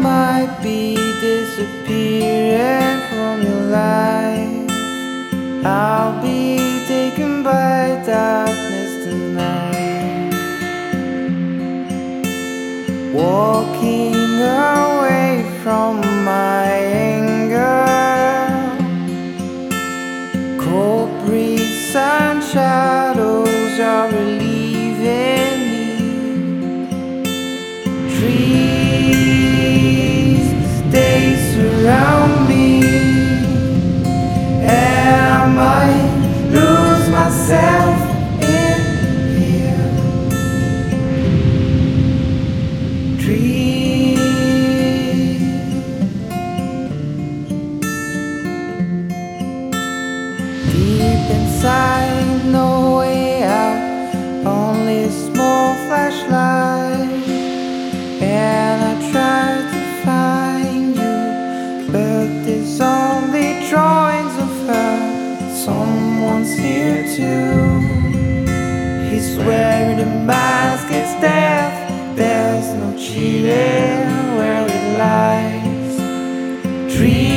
might be disappearing from your life. I'll be taken by darkness tonight. Walking away from my anger. Cold breeze and myself in here. Trees. Deep inside, no He's wearing a mask, it's death. There's no cheating where it lies. Dream